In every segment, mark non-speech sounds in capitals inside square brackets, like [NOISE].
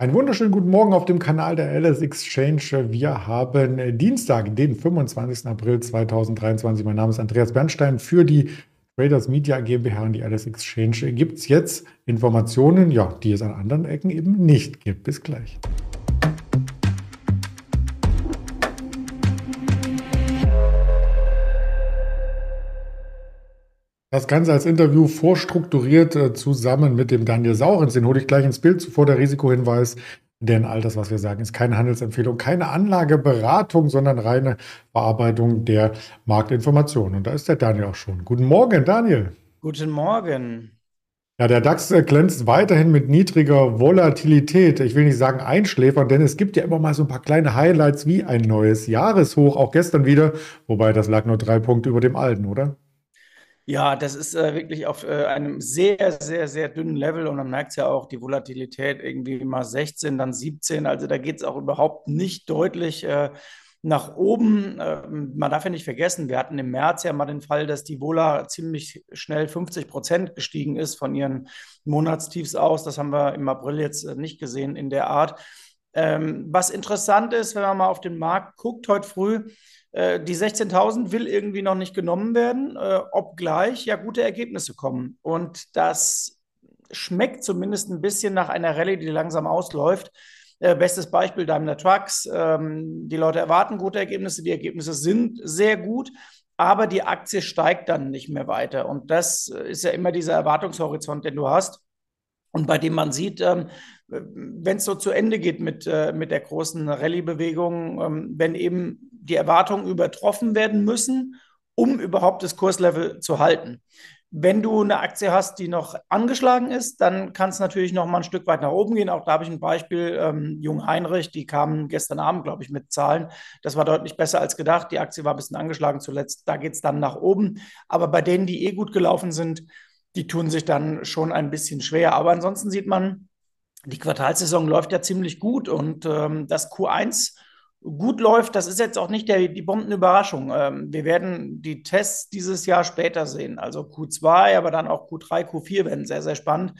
Einen wunderschönen guten Morgen auf dem Kanal der LS Exchange. Wir haben äh, Dienstag, den 25. April 2023. Mein Name ist Andreas Bernstein für die Traders Media GmbH und die LS Exchange. Gibt es jetzt Informationen, ja, die es an anderen Ecken eben nicht gibt. Bis gleich. Das Ganze als Interview vorstrukturiert äh, zusammen mit dem Daniel Saurens. Den hole ich gleich ins Bild zuvor der Risikohinweis. Denn all das, was wir sagen, ist keine Handelsempfehlung, keine Anlageberatung, sondern reine Bearbeitung der Marktinformationen. Und da ist der Daniel auch schon. Guten Morgen, Daniel. Guten Morgen. Ja, der DAX äh, glänzt weiterhin mit niedriger Volatilität. Ich will nicht sagen Einschläfern, denn es gibt ja immer mal so ein paar kleine Highlights wie ein neues Jahreshoch, auch gestern wieder. Wobei das lag nur drei Punkte über dem alten, oder? Ja, das ist äh, wirklich auf äh, einem sehr, sehr, sehr dünnen Level und man merkt es ja auch, die Volatilität irgendwie mal 16, dann 17. Also da geht es auch überhaupt nicht deutlich äh, nach oben. Ähm, man darf ja nicht vergessen, wir hatten im März ja mal den Fall, dass die Vola ziemlich schnell 50 Prozent gestiegen ist von ihren Monatstiefs aus. Das haben wir im April jetzt äh, nicht gesehen in der Art. Ähm, was interessant ist, wenn man mal auf den Markt guckt heute früh, äh, die 16.000 will irgendwie noch nicht genommen werden, äh, obgleich ja gute Ergebnisse kommen. Und das schmeckt zumindest ein bisschen nach einer Rallye, die langsam ausläuft. Äh, bestes Beispiel Daimler Trucks. Ähm, die Leute erwarten gute Ergebnisse, die Ergebnisse sind sehr gut, aber die Aktie steigt dann nicht mehr weiter. Und das ist ja immer dieser Erwartungshorizont, den du hast und bei dem man sieht, ähm, wenn es so zu Ende geht mit, äh, mit der großen Rallye-Bewegung, ähm, wenn eben die Erwartungen übertroffen werden müssen, um überhaupt das Kurslevel zu halten. Wenn du eine Aktie hast, die noch angeschlagen ist, dann kann es natürlich noch mal ein Stück weit nach oben gehen. Auch da habe ich ein Beispiel, ähm, Jung Heinrich, die kamen gestern Abend, glaube ich, mit Zahlen. Das war deutlich besser als gedacht. Die Aktie war ein bisschen angeschlagen zuletzt. Da geht es dann nach oben. Aber bei denen, die eh gut gelaufen sind, die tun sich dann schon ein bisschen schwer. Aber ansonsten sieht man, die Quartalsaison läuft ja ziemlich gut und ähm, das Q1 gut läuft, das ist jetzt auch nicht der, die Bombenüberraschung. Ähm, wir werden die Tests dieses Jahr später sehen, also Q2, aber dann auch Q3, Q4 werden sehr, sehr spannend.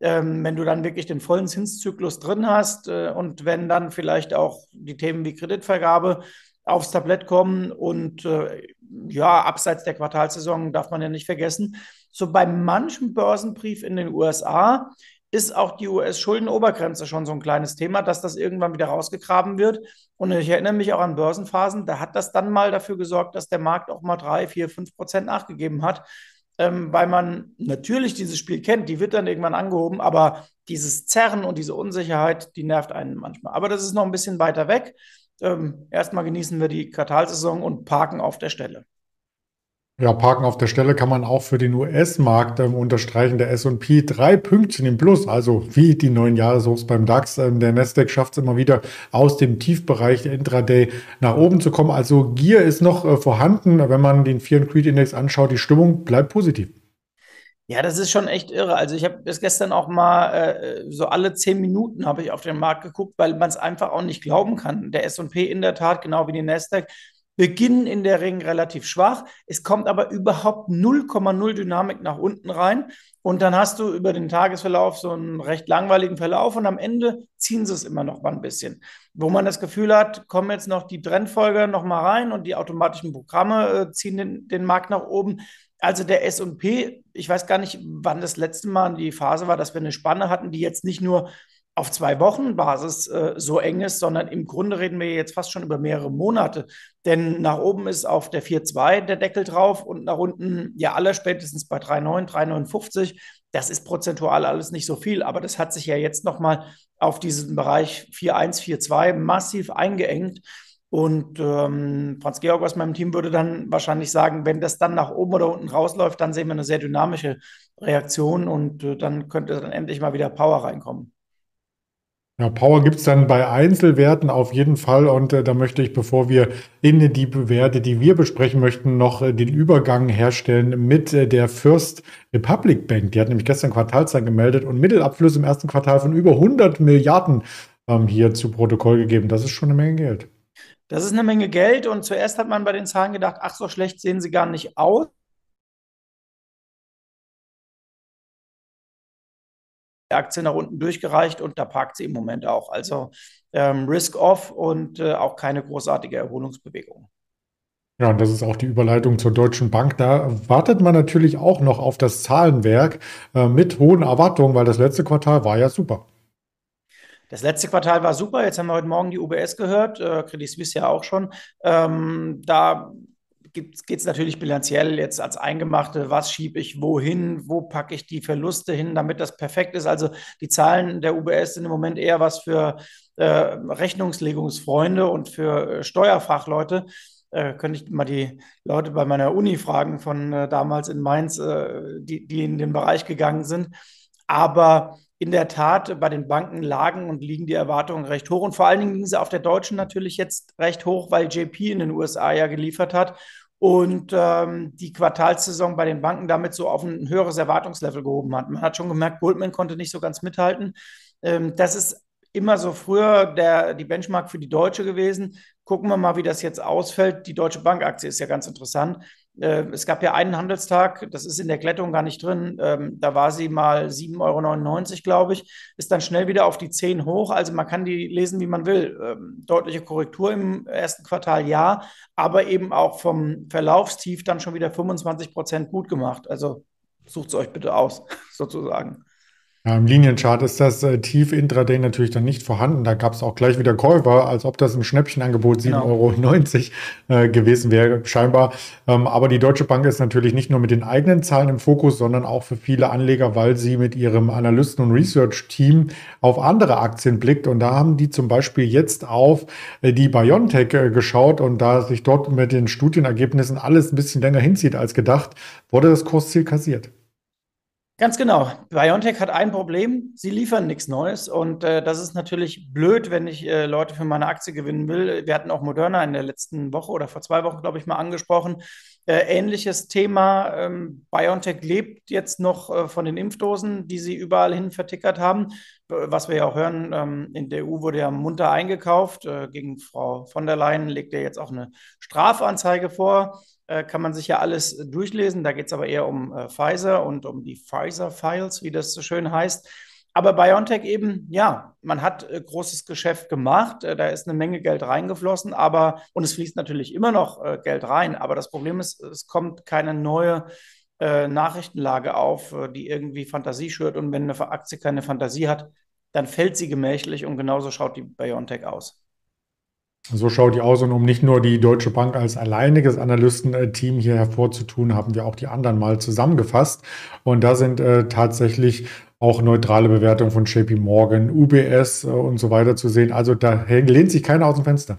Ähm, wenn du dann wirklich den vollen Zinszyklus drin hast äh, und wenn dann vielleicht auch die Themen wie Kreditvergabe aufs Tablett kommen und äh, ja, abseits der Quartalsaison darf man ja nicht vergessen, so bei manchem Börsenbrief in den USA ist auch die US-Schuldenobergrenze schon so ein kleines Thema, dass das irgendwann wieder rausgegraben wird. Und ich erinnere mich auch an Börsenphasen, da hat das dann mal dafür gesorgt, dass der Markt auch mal drei, vier, fünf Prozent nachgegeben hat, ähm, weil man natürlich dieses Spiel kennt, die wird dann irgendwann angehoben, aber dieses Zerren und diese Unsicherheit, die nervt einen manchmal. Aber das ist noch ein bisschen weiter weg. Ähm, erstmal genießen wir die Quartalsaison und parken auf der Stelle. Ja, parken auf der Stelle kann man auch für den US-Markt ähm, unterstreichen. Der S&P drei Pünktchen im Plus, also wie die neuen Jahreshochs beim DAX. Ähm, der Nasdaq schafft es immer wieder aus dem Tiefbereich der Intraday nach oben zu kommen. Also Gier ist noch äh, vorhanden. Wenn man den Fear Creed Index anschaut, die Stimmung bleibt positiv. Ja, das ist schon echt irre. Also ich habe das gestern auch mal äh, so alle zehn Minuten habe ich auf den Markt geguckt, weil man es einfach auch nicht glauben kann. Der S&P in der Tat, genau wie die Nasdaq, beginnen in der Ring relativ schwach. Es kommt aber überhaupt 0,0 Dynamik nach unten rein. Und dann hast du über den Tagesverlauf so einen recht langweiligen Verlauf und am Ende ziehen sie es immer noch mal ein bisschen. Wo man das Gefühl hat, kommen jetzt noch die Trendfolger noch mal rein und die automatischen Programme äh, ziehen den, den Markt nach oben. Also der S&P, ich weiß gar nicht, wann das letzte Mal die Phase war, dass wir eine Spanne hatten, die jetzt nicht nur auf zwei Wochen Basis äh, so eng ist, sondern im Grunde reden wir jetzt fast schon über mehrere Monate. Denn nach oben ist auf der 4,2 der Deckel drauf und nach unten ja aller spätestens bei 3,9, 3,59. Das ist prozentual alles nicht so viel, aber das hat sich ja jetzt nochmal auf diesen Bereich 4,1, 4,2 massiv eingeengt. Und ähm, Franz Georg aus meinem Team würde dann wahrscheinlich sagen, wenn das dann nach oben oder unten rausläuft, dann sehen wir eine sehr dynamische Reaktion und äh, dann könnte dann endlich mal wieder Power reinkommen. Ja, Power gibt es dann bei Einzelwerten auf jeden Fall. Und äh, da möchte ich, bevor wir in die Werte, die wir besprechen möchten, noch äh, den Übergang herstellen mit äh, der First Republic Bank. Die hat nämlich gestern Quartalszahlen gemeldet und Mittelabflüsse im ersten Quartal von über 100 Milliarden ähm, hier zu Protokoll gegeben. Das ist schon eine Menge Geld. Das ist eine Menge Geld. Und zuerst hat man bei den Zahlen gedacht, ach, so schlecht sehen sie gar nicht aus. Aktie nach unten durchgereicht und da parkt sie im Moment auch. Also ähm, Risk-Off und äh, auch keine großartige Erholungsbewegung. Ja, und das ist auch die Überleitung zur Deutschen Bank. Da wartet man natürlich auch noch auf das Zahlenwerk äh, mit hohen Erwartungen, weil das letzte Quartal war ja super. Das letzte Quartal war super. Jetzt haben wir heute Morgen die UBS gehört, äh, Credit Suisse ja auch schon. Ähm, da geht es natürlich bilanziell jetzt als Eingemachte, was schiebe ich wohin, wo packe ich die Verluste hin, damit das perfekt ist. Also die Zahlen der UBS sind im Moment eher was für äh, Rechnungslegungsfreunde und für äh, Steuerfachleute. Äh, könnte ich mal die Leute bei meiner Uni fragen von äh, damals in Mainz, äh, die, die in den Bereich gegangen sind. Aber in der Tat, bei den Banken lagen und liegen die Erwartungen recht hoch. Und vor allen Dingen liegen sie auf der deutschen natürlich jetzt recht hoch, weil JP in den USA ja geliefert hat und ähm, die Quartalssaison bei den Banken damit so auf ein höheres Erwartungslevel gehoben hat. Man hat schon gemerkt, Goldman konnte nicht so ganz mithalten. Ähm, das ist immer so früher der, die Benchmark für die Deutsche gewesen. Gucken wir mal, wie das jetzt ausfällt. Die Deutsche Bankaktie ist ja ganz interessant. Äh, es gab ja einen Handelstag, das ist in der Glättung gar nicht drin. Ähm, da war sie mal 7,99 Euro, glaube ich, ist dann schnell wieder auf die 10 hoch. Also man kann die lesen, wie man will. Ähm, deutliche Korrektur im ersten Quartal, ja, aber eben auch vom Verlaufstief dann schon wieder 25 Prozent gut gemacht. Also sucht es euch bitte aus, [LAUGHS] sozusagen. Ja, Im Linienchart ist das äh, tief intraday natürlich dann nicht vorhanden. Da gab es auch gleich wieder Käufer, als ob das ein Schnäppchenangebot 7,90 genau. Euro äh, gewesen wäre, scheinbar. Ähm, aber die Deutsche Bank ist natürlich nicht nur mit den eigenen Zahlen im Fokus, sondern auch für viele Anleger, weil sie mit ihrem Analysten- und Research-Team auf andere Aktien blickt. Und da haben die zum Beispiel jetzt auf äh, die BioNTech äh, geschaut und da sich dort mit den Studienergebnissen alles ein bisschen länger hinzieht als gedacht, wurde das Kursziel kassiert. Ganz genau. BioNTech hat ein Problem, sie liefern nichts Neues und äh, das ist natürlich blöd, wenn ich äh, Leute für meine Aktie gewinnen will. Wir hatten auch Moderna in der letzten Woche oder vor zwei Wochen, glaube ich, mal angesprochen. Äh, ähnliches Thema. Ähm, BioNTech lebt jetzt noch äh, von den Impfdosen, die sie überall hin vertickert haben. Was wir ja auch hören, ähm, in der EU wurde ja munter eingekauft. Äh, gegen Frau von der Leyen legt er jetzt auch eine Strafanzeige vor kann man sich ja alles durchlesen. Da geht es aber eher um äh, Pfizer und um die Pfizer-Files, wie das so schön heißt. Aber BioNTech eben, ja, man hat äh, großes Geschäft gemacht, äh, da ist eine Menge Geld reingeflossen, aber, und es fließt natürlich immer noch äh, Geld rein, aber das Problem ist, es kommt keine neue äh, Nachrichtenlage auf, die irgendwie Fantasie schürt. Und wenn eine Aktie keine Fantasie hat, dann fällt sie gemächlich und genauso schaut die BioNTech aus. So schaut die aus und um nicht nur die Deutsche Bank als alleiniges Analystenteam hier hervorzutun, haben wir auch die anderen mal zusammengefasst. Und da sind äh, tatsächlich auch neutrale Bewertungen von JP Morgan, UBS äh, und so weiter zu sehen. Also da lehnt sich keiner aus dem Fenster.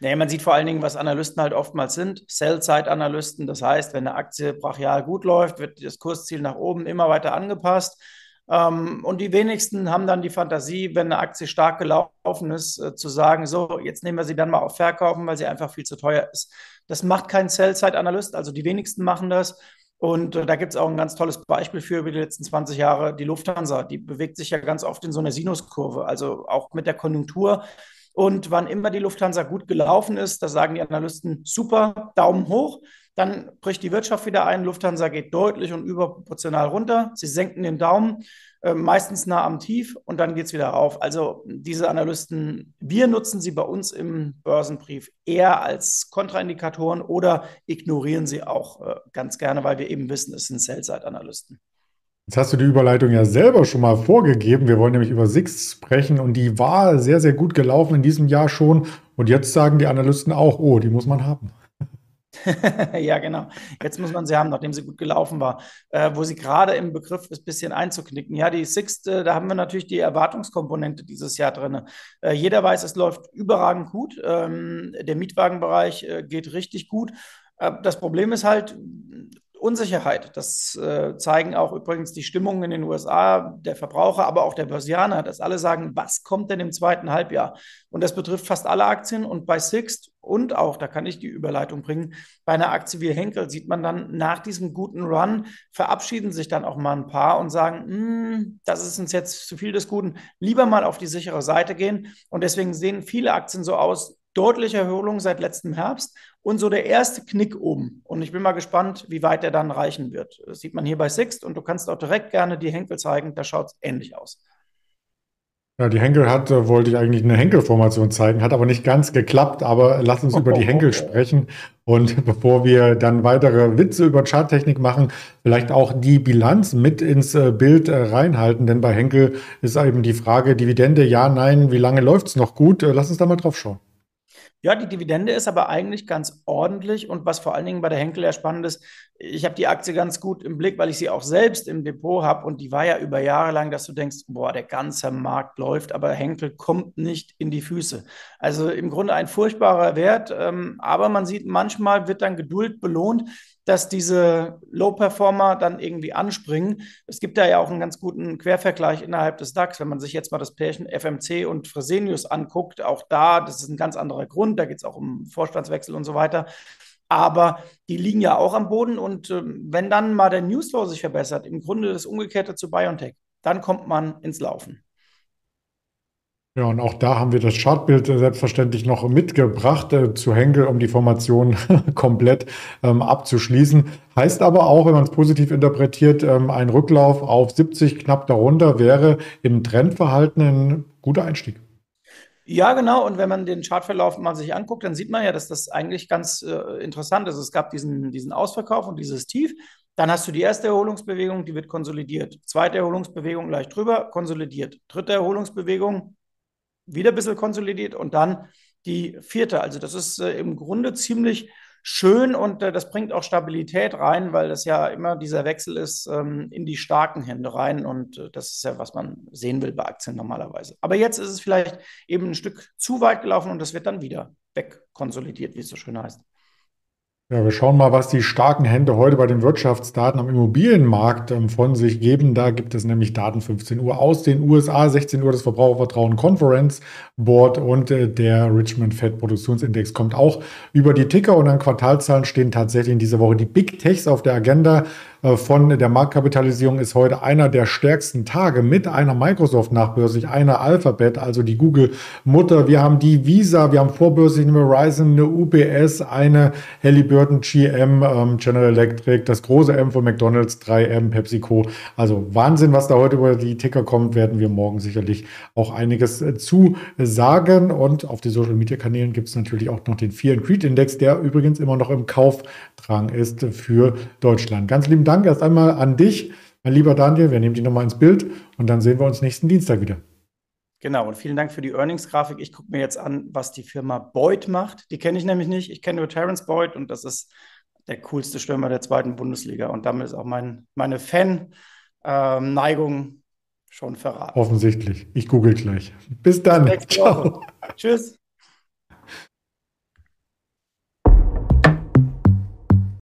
Nee, man sieht vor allen Dingen, was Analysten halt oftmals sind. Sell-Side-Analysten. Das heißt, wenn eine Aktie brachial gut läuft, wird das Kursziel nach oben immer weiter angepasst. Ähm, und die wenigsten haben dann die Fantasie, wenn eine Aktie stark gelaufen ist, äh, zu sagen, so, jetzt nehmen wir sie dann mal auf Verkaufen, weil sie einfach viel zu teuer ist. Das macht kein Sell-Side-Analyst, also die wenigsten machen das. Und äh, da gibt es auch ein ganz tolles Beispiel für über die letzten 20 Jahre, die Lufthansa. Die bewegt sich ja ganz oft in so einer Sinuskurve, also auch mit der Konjunktur. Und wann immer die Lufthansa gut gelaufen ist, da sagen die Analysten super, Daumen hoch. Dann bricht die Wirtschaft wieder ein. Lufthansa geht deutlich und überproportional runter. Sie senken den Daumen, äh, meistens nah am Tief und dann geht es wieder rauf. Also diese Analysten, wir nutzen sie bei uns im Börsenbrief eher als Kontraindikatoren oder ignorieren sie auch äh, ganz gerne, weil wir eben wissen, es sind Sell-Side-Analysten. Jetzt hast du die Überleitung ja selber schon mal vorgegeben. Wir wollen nämlich über Six sprechen und die war sehr, sehr gut gelaufen in diesem Jahr schon. Und jetzt sagen die Analysten auch, oh, die muss man haben. [LAUGHS] ja, genau. Jetzt muss man sie haben, nachdem sie gut gelaufen war. Äh, wo sie gerade im Begriff ist, ein bisschen einzuknicken. Ja, die Sixt, äh, da haben wir natürlich die Erwartungskomponente dieses Jahr drin. Äh, jeder weiß, es läuft überragend gut. Ähm, der Mietwagenbereich äh, geht richtig gut. Äh, das Problem ist halt, Unsicherheit. Das äh, zeigen auch übrigens die Stimmungen in den USA, der Verbraucher, aber auch der Börsianer, dass alle sagen, was kommt denn im zweiten Halbjahr? Und das betrifft fast alle Aktien. Und bei Sixt und auch, da kann ich die Überleitung bringen, bei einer Aktie wie Henkel sieht man dann nach diesem guten Run, verabschieden sich dann auch mal ein paar und sagen, hm, das ist uns jetzt zu viel des Guten, lieber mal auf die sichere Seite gehen. Und deswegen sehen viele Aktien so aus, deutliche Erholung seit letztem Herbst und so der erste Knick oben. Und ich bin mal gespannt, wie weit der dann reichen wird. Das sieht man hier bei Sixt und du kannst auch direkt gerne die Henkel zeigen, da schaut es ähnlich aus. Ja, die Henkel hat, äh, wollte ich eigentlich eine Henkel-Formation zeigen, hat aber nicht ganz geklappt. Aber lass uns über die Henkel [LAUGHS] sprechen. Und [LAUGHS] bevor wir dann weitere Witze über Charttechnik machen, vielleicht auch die Bilanz mit ins äh, Bild äh, reinhalten. Denn bei Henkel ist eben die Frage, Dividende, ja, nein, wie lange läuft es noch gut? Lass uns da mal drauf schauen. Ja, die Dividende ist aber eigentlich ganz ordentlich. Und was vor allen Dingen bei der Henkel ja spannend ist, ich habe die Aktie ganz gut im Blick, weil ich sie auch selbst im Depot habe und die war ja über Jahre lang, dass du denkst, boah, der ganze Markt läuft, aber Henkel kommt nicht in die Füße. Also im Grunde ein furchtbarer Wert, ähm, aber man sieht, manchmal wird dann Geduld belohnt dass diese Low-Performer dann irgendwie anspringen. Es gibt da ja auch einen ganz guten Quervergleich innerhalb des DAX. Wenn man sich jetzt mal das Pärchen FMC und Fresenius anguckt, auch da, das ist ein ganz anderer Grund, da geht es auch um Vorstandswechsel und so weiter. Aber die liegen ja auch am Boden und äh, wenn dann mal der Newsflow sich verbessert, im Grunde das Umgekehrte zu BioNTech, dann kommt man ins Laufen. Ja, und auch da haben wir das Chartbild äh, selbstverständlich noch mitgebracht äh, zu Henkel, um die Formation [LAUGHS] komplett ähm, abzuschließen. Heißt aber auch, wenn man es positiv interpretiert, ähm, ein Rücklauf auf 70 knapp darunter wäre im Trendverhalten ein guter Einstieg. Ja, genau. Und wenn man den Chartverlauf mal sich anguckt, dann sieht man ja, dass das eigentlich ganz äh, interessant ist. Es gab diesen, diesen Ausverkauf und dieses Tief. Dann hast du die erste Erholungsbewegung, die wird konsolidiert. Zweite Erholungsbewegung leicht drüber, konsolidiert. Dritte Erholungsbewegung, wieder ein bisschen konsolidiert und dann die vierte. Also das ist äh, im Grunde ziemlich schön und äh, das bringt auch Stabilität rein, weil das ja immer dieser Wechsel ist ähm, in die starken Hände rein und äh, das ist ja, was man sehen will bei Aktien normalerweise. Aber jetzt ist es vielleicht eben ein Stück zu weit gelaufen und das wird dann wieder wegkonsolidiert, wie es so schön heißt. Ja, wir schauen mal, was die starken Hände heute bei den Wirtschaftsdaten am Immobilienmarkt ähm, von sich geben. Da gibt es nämlich Daten 15 Uhr aus den USA, 16 Uhr das Verbrauchervertrauen Conference Board und äh, der Richmond Fed Produktionsindex kommt auch über die Ticker und an Quartalzahlen stehen tatsächlich in dieser Woche die Big Techs auf der Agenda. Äh, von der Marktkapitalisierung ist heute einer der stärksten Tage mit einer Microsoft nachbörslich, einer Alphabet, also die Google-Mutter. Wir haben die Visa, wir haben vorbörslich eine Verizon, eine UPS, eine Halliburton, GM, ähm, General Electric, das große M von McDonalds, 3M, PepsiCo. Also Wahnsinn, was da heute über die Ticker kommt, werden wir morgen sicherlich auch einiges äh, zu sagen. Und auf den Social-Media-Kanälen gibt es natürlich auch noch den Fear and Creed Index, der übrigens immer noch im Kaufdrang ist für Deutschland. Ganz lieben Dank Dank erst einmal an dich, mein lieber Daniel. Wir nehmen dich nochmal ins Bild und dann sehen wir uns nächsten Dienstag wieder. Genau, und vielen Dank für die Earnings-Grafik. Ich gucke mir jetzt an, was die Firma Boyd macht. Die kenne ich nämlich nicht. Ich kenne nur Terence Boyd und das ist der coolste Stürmer der zweiten Bundesliga. Und damit ist auch mein, meine Fan-Neigung ähm, schon verraten. Offensichtlich. Ich google gleich. Bis dann. Ciao. Tschüss.